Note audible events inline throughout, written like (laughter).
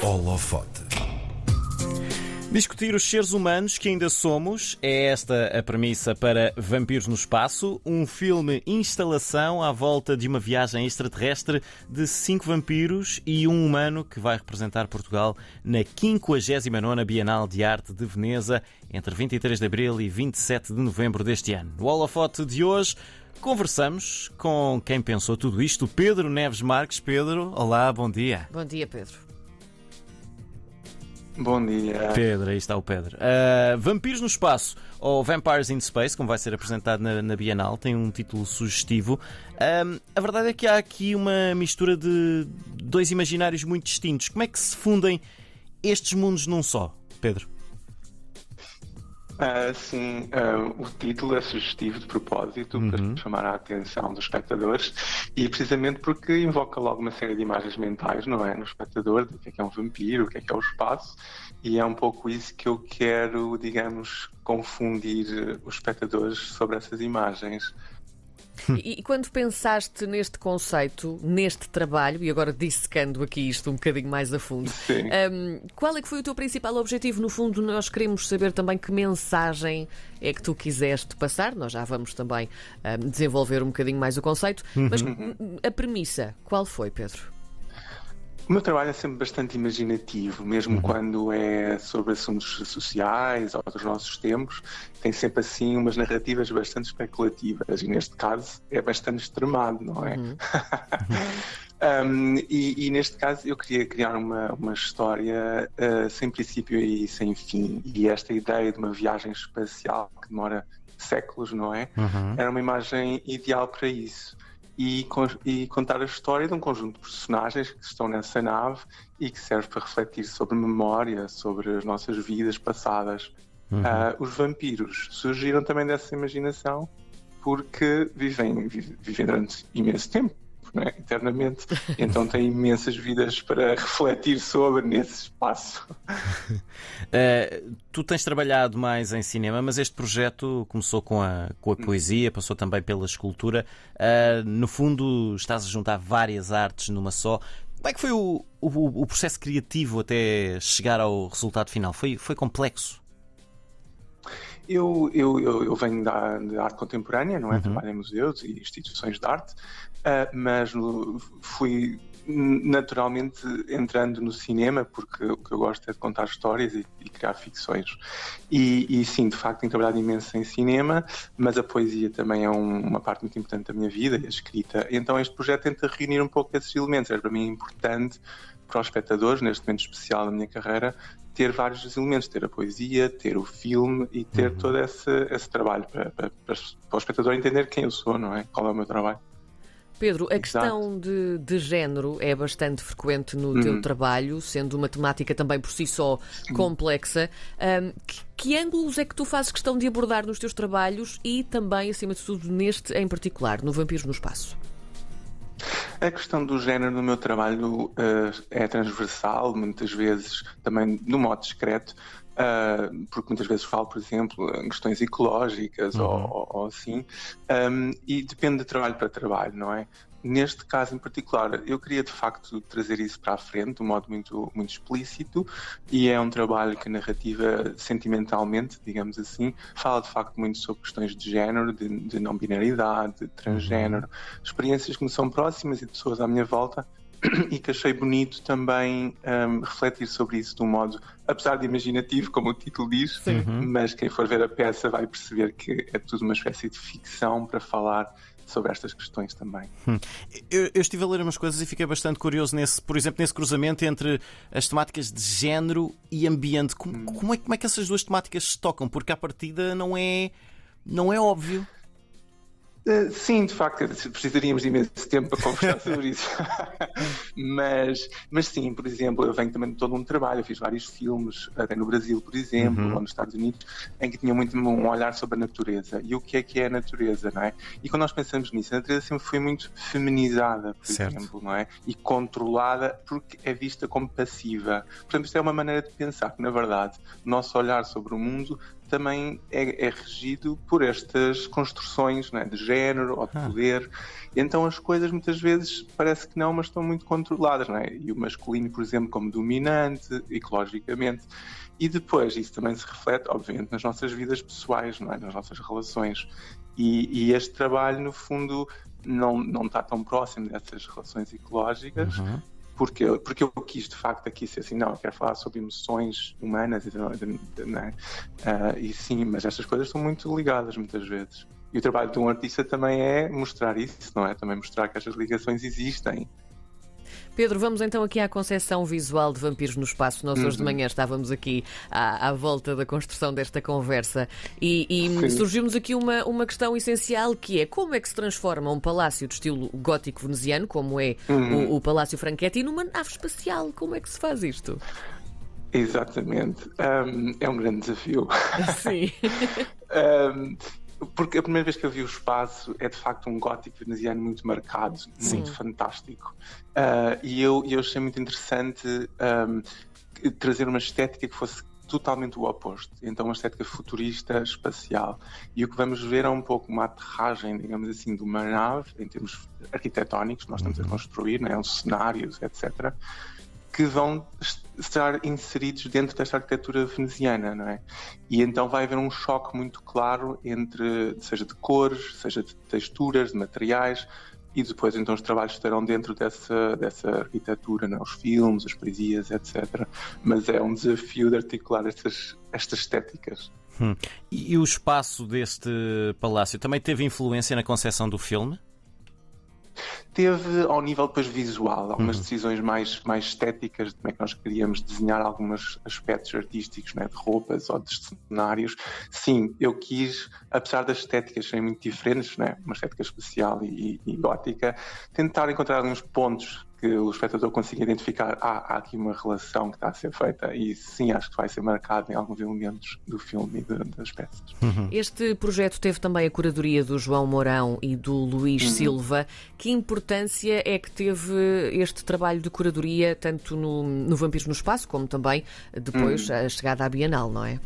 Holofote. Discutir os seres humanos que ainda somos é esta a premissa para Vampiros no Espaço, um filme instalação à volta de uma viagem extraterrestre de cinco vampiros e um humano que vai representar Portugal na 59ª Bienal de Arte de Veneza entre 23 de abril e 27 de novembro deste ano. No holofote de hoje conversamos com quem pensou tudo isto, Pedro Neves Marques. Pedro, olá, bom dia. Bom dia, Pedro. Bom dia. Pedro, aí está o Pedro. Uh, Vampiros no Espaço, ou Vampires in Space, como vai ser apresentado na, na Bienal, tem um título sugestivo. Uh, a verdade é que há aqui uma mistura de dois imaginários muito distintos. Como é que se fundem estes mundos num só, Pedro? Uh, sim, uh, o título é sugestivo de propósito uhum. para chamar a atenção dos espectadores e precisamente porque invoca logo uma série de imagens mentais, não é? No espectador, do que é, que é um vampiro, o que é que é o espaço, e é um pouco isso que eu quero, digamos, confundir os espectadores sobre essas imagens. (laughs) E, e, quando pensaste neste conceito, neste trabalho, e agora dissecando aqui isto um bocadinho mais a fundo, um, qual é que foi o teu principal objetivo? No fundo, nós queremos saber também que mensagem é que tu quiseste passar. Nós já vamos também um, desenvolver um bocadinho mais o conceito, mas uhum. a premissa, qual foi, Pedro? O meu trabalho é sempre bastante imaginativo, mesmo uhum. quando é sobre assuntos sociais ou dos nossos tempos, tem sempre assim umas narrativas bastante especulativas e neste caso é bastante extremado, não é? Uhum. (laughs) um, e, e, neste caso eu queria criar uma, uma história uh, sem princípio e sem fim e esta ideia de uma viagem espacial que demora séculos, não é? Uhum. Era uma imagem ideal para isso e, e, contar a história de um conjunto de personagens que estão nessa nave e que serve para refletir sobre memória, sobre as nossas vidas passadas. Uhum. Uh, os vampiros surgiram também dessa imaginação porque vivem, vivem durante imenso tempo é? eternamente. Então tem imensas vidas para refletir sobre nesse espaço. Uh, (laughs) tu tens trabalhado mais em cinema, mas este projeto começou com a, com a hum. poesia, passou também pela escultura. Uh, no fundo, estás a juntar várias artes numa só. Como é que foi o, o, o processo criativo até chegar ao resultado final? Foi, foi complexo? Eu, eu, eu, eu venho da, da, arte contemporânea, não é? Uhum. Trabalho em museus e instituições de arte, uh, mas fui naturalmente entrando no cinema, porque o que eu gosto é de contar histórias e, e criar ficções. E, e, sim, de facto, tenho trabalhado imenso em cinema, mas a poesia também é um, uma parte muito importante da minha vida, a escrita. Então este projeto tenta reunir um pouco esses elementos. É para mim importante para os espectadores, neste momento especial da minha carreira, ter vários elementos, ter a poesia, ter o filme e ter uhum. todo esse, esse trabalho para, para, para, o espectador entender quem eu sou, não é? Qual é o meu trabalho. Pedro, a Exato. questão de, de género é bastante frequente no uhum. teu trabalho, sendo uma temática também por si só complexa. Um, que, que, ângulos é que tu fazes questão de abordar nos teus trabalhos e também, acima de tudo, neste em particular, no Vampiros no Espaço? A questão do género no meu trabalho uh, é transversal, muitas vezes também no modo discreto, uh, porque muitas vezes falo, por exemplo, em questões ecológicas uhum. ou, ou, assim, um, e depende de trabalho para trabalho, não é? Neste caso em particular, eu queria de facto trazer isso para a frente de um modo muito, muito explícito e é um trabalho que narrativa, sentimentalmente, digamos assim, fala de facto muito sobre questões de género, de, de não-binaridade, de transgénero, uhum. experiências que me são próximas e de pessoas à minha volta e que achei bonito também um, refletir sobre isso de um modo, apesar de imaginativo, como o título diz, uhum. mas quem for ver a peça vai perceber que é tudo uma espécie de ficção para falar sobre estas questões também. Hum. Eu, eu, estive a ler umas coisas e fiquei bastante curioso nesse, por exemplo, nesse cruzamento entre as temáticas de género e ambiente. Como, hum. como, é, como é que essas duas temáticas se tocam? Porque à partida não é, não é óbvio. Eh, sim, de facto, precisaríamos de imenso tempo para conversar sobre isso. (laughs) mas, mas sim, por exemplo, eu venho também de todo um trabalho, eu fiz vários filmes, até no Brasil, por exemplo, uhum. ou nos Estados Unidos, em que tinha muito um olhar sobre a natureza e o que é que é a natureza, não é? E quando nós pensamos nisso, a natureza sempre foi muito feminizada, por certo. exemplo, não é? E controlada porque é vista como passiva. Portanto, isto é uma maneira de pensar que, na verdade, o nosso olhar sobre o mundo também é, é regido por estas construções né, de género ou de ah. poder. Então as coisas muitas vezes parece que não, mas estão muito controladas. Né? E o masculino, por exemplo, como dominante, ecologicamente. E depois isso também se reflete, obviamente, nas nossas vidas pessoais, não é? nas nossas relações. E, e, este trabalho, no fundo, não, não está tão próximo dessas relações ecológicas. Uhum. Porque, porque eu quis de facto aqui ser assim, não, eu quero falar sobre emoções humanas e, uh, e sim, mas estas coisas estão muito ligadas muitas vezes. E o trabalho de um artista também é mostrar isso, não é? Também mostrar que estas ligações existem Pedro, vamos então aqui à concepção visual de Vampiros no Espaço. Nós hoje de uhum. manhã estávamos aqui à, à volta da construção desta conversa e, e surgiu-nos aqui uma, uma questão essencial que é como é que se transforma um palácio de estilo gótico veneziano, como é uhum. o, o Palácio Franchetti, numa nave espacial? Como é que se faz isto? Exatamente. Um, é um grande desafio. (laughs) Sim. (laughs) um, porque a primeira vez que eu vi o espaço é de facto um gótico veneziano muito marcado, Sim. muito fantástico. Uh, e eu, eu achei muito interessante um, trazer uma estética que fosse totalmente o oposto. Então, uma estética futurista, espacial. E o que vamos ver é um pouco uma aterragem, digamos assim, de uma nave, em termos arquitetónicos, nós estamos a uhum. construir, né, os cenários, etc que vão estar inseridos dentro desta arquitetura veneziana, não é? E então vai haver um choque muito claro entre, seja de cores, seja de texturas, de materiais, e depois então os trabalhos estarão dentro dessa, dessa arquitetura, não? É? os filmes, as poesias, etc. Mas é um desafio de articular estas, estas estéticas. Hum. E, o espaço deste palácio também teve influência na concepção do filme? Teve ao nível depois visual, algumas uhum. decisões mais, mais estéticas de como é que nós queríamos desenhar alguns aspectos artísticos, né, de roupas ou de cenários. Sim, eu quis, apesar das estéticas serem muito diferentes, né, uma estética espacial e, e gótica, tentar encontrar alguns pontos que o espectador consiga identificar ah, há aqui uma relação que está a ser feita e sim, acho que vai ser marcado em alguns elementos do filme e de, das peças. Uhum. Este projeto teve também a curadoria do João Mourão e do Luís uhum. Silva. Que importância é que teve este trabalho de curadoria, tanto no, no Vampiros no Espaço, como também depois uhum. a chegada à Bienal, não é?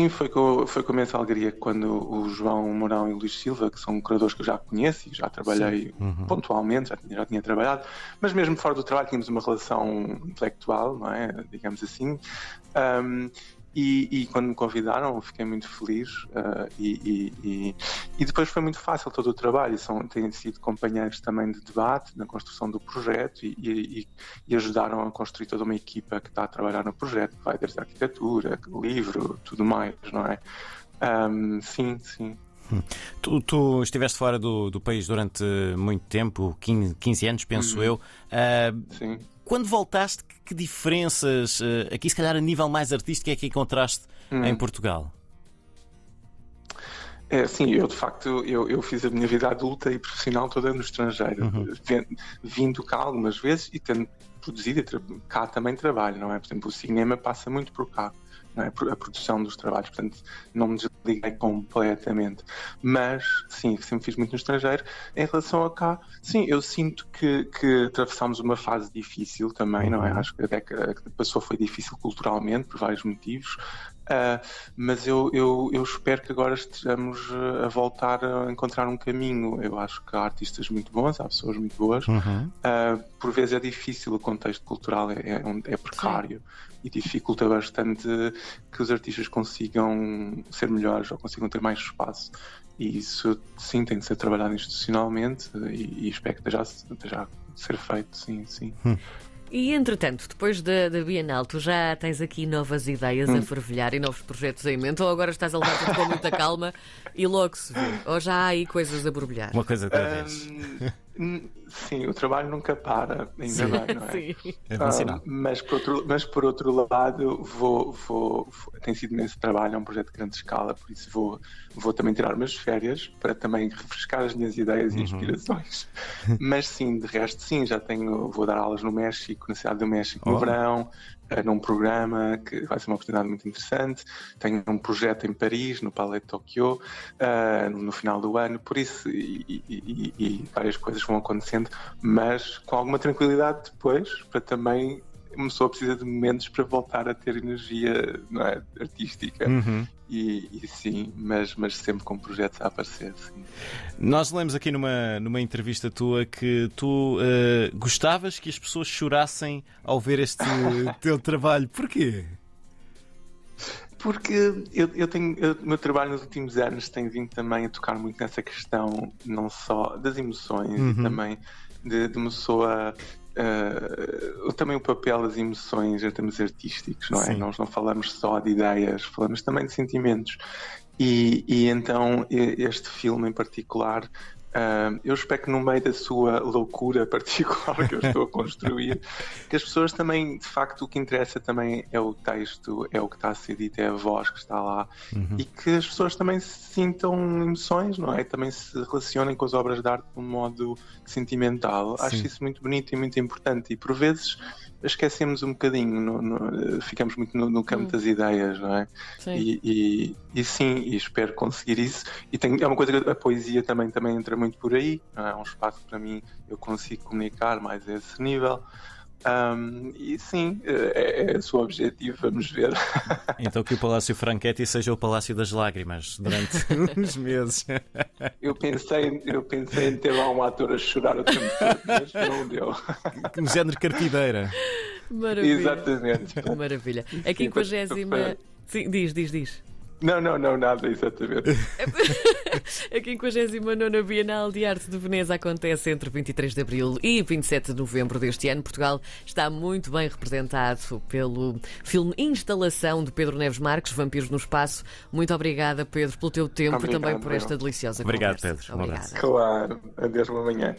Sim, foi com, foi com a alegria quando o João Mourão e o Luís Silva, que são curadores que eu já conheço e já trabalhei uhum. pontualmente, já, já, tinha trabalhado, mas mesmo fora do trabalho tínhamos uma relação intelectual, não é? Digamos assim. Um, e, e, quando me convidaram, fiquei muito feliz uh, e, e, e, depois foi muito fácil todo o trabalho. São, têm sido companheiros também de debate na construção do projeto e, ajudaram a construir toda uma equipa que está a trabalhar no projeto, vai desde a arquitetura, livro, tudo mais, não é? Um, sim, sim. (laughs) Tu, tu, estiveste fora do, do, país durante muito tempo, 15, 15 anos, penso uhum. eu. Uh, sim quando voltaste, que diferenças, eh, aqui se calhar a nível mais artístico, é que encontraste hum. em Portugal? É, sim, eu de facto eu, eu, fiz a minha vida adulta e profissional toda no estrangeiro, uhum. vindo cá algumas vezes e tendo produzido e cá também trabalho, não é? Por exemplo, o cinema passa muito por cá é? a produção dos trabalhos, portanto não me desliguei completamente. Mas sim, sempre fiz muito no estrangeiro. Em relação a cá, sim, eu sinto que, que atravessámos uma fase difícil também, não é? Uhum. Acho que a década que passou foi difícil culturalmente, por vários motivos. Uh, mas eu, eu, eu espero que agora estejamos a voltar a encontrar um caminho. Eu acho que há artistas muito bons, há pessoas muito boas. Uhum. Uh, por vezes é difícil, o contexto cultural é, é, é precário Sim. e dificulta bastante que os artistas consigam ser melhores ou consigam ter mais espaço. E isso, sim, tem de ser trabalhado institucionalmente e, e espero que esteja, esteja a ser feito, sim, sim. Hum. E entretanto, depois da, da, Bienal, tu já tens aqui novas ideias hum. a fervilhar e novos projetos em mente? Ou agora estás a levar tudo com muita calma e logo se vê? Ou já há aí coisas a borbulhar? Uma coisa cada vez. Um, sim, o trabalho nunca para, ainda sim, bem, não é? Sim. É sinal. mas, por outro, mas por outro lado, vou, vou, vou, tem sido nesse trabalho, é um projeto de grande escala, por isso vou, vou também tirar umas férias para também refrescar as minhas ideias uhum. e inspirações. (laughs) mas sim, de resto, sim, já tenho, vou dar aulas no México, na cidade do México oh. no verão, uh, num programa que vai ser uma oportunidade muito interessante. Tenho um projeto em Paris, no Palais de Tokyo, uh, no final do ano, por isso, e, e, e, várias coisas vão acontecendo, mas com alguma tranquilidade depois, para também uma pessoa precisa de momentos para voltar a ter energia é, artística. Uhum. E, e, sim, mas, mas sempre com projetos a aparecer. Sim. Nós lemos aqui numa, numa entrevista tua que tu uh, gostavas que as pessoas chorassem ao ver este (laughs) teu trabalho. Porquê? Porque eu, eu tenho, o meu trabalho nos últimos anos tem vindo também a tocar muito nessa questão, não só das emoções uhum. e também de, de uma pessoa Uh, também o papel das emoções em termos artísticos, não é? Sim. Nós não falamos só de ideias, falamos também de sentimentos. E, e então este filme em particular Uh, eu espero que no meio da sua loucura particular que eu estou a construir, (laughs) que as pessoas também, de facto, o que interessa também é o texto, é o que está a ser dito, é a voz que está lá uhum. e que as pessoas também sintam emoções, não é? Também se relacionem com as obras de arte de um modo sentimental. Sim. Acho isso muito bonito e muito importante e por vezes esquecemos um bocadinho, no, no, ficamos muito no, no campo hum. das ideias, não é? Sim. E, e, e, sim, e espero conseguir isso. E é uma coisa que a poesia também, também entra muito por aí, é? é um espaço para mim, eu consigo comunicar mais a esse nível. Um, e sim, é, é o seu objetivo, vamos ver. (laughs) Então que o Palácio Franchetti seja o Palácio das Lágrimas durante (laughs) uns meses. Eu pensei, eu pensei em ter lá um ator a chorar o tempo todo, mas não deu. Um género carpideira. Maravilha. Exatamente. Maravilha. A 50. Sim, diz, diz, diz. Não, não, não, nada, exatamente. (laughs) a 59 Bienal de Arte de Veneza acontece entre 23 de abril e 27 de novembro deste ano. Portugal está muito bem representado pelo filme Instalação de Pedro Neves Marques, Vampiros no Espaço. Muito obrigada, Pedro, pelo teu tempo Obrigado, e também por esta deliciosa Obrigado, conversa. Pedro. Obrigada. Claro, adeus, uma manhã.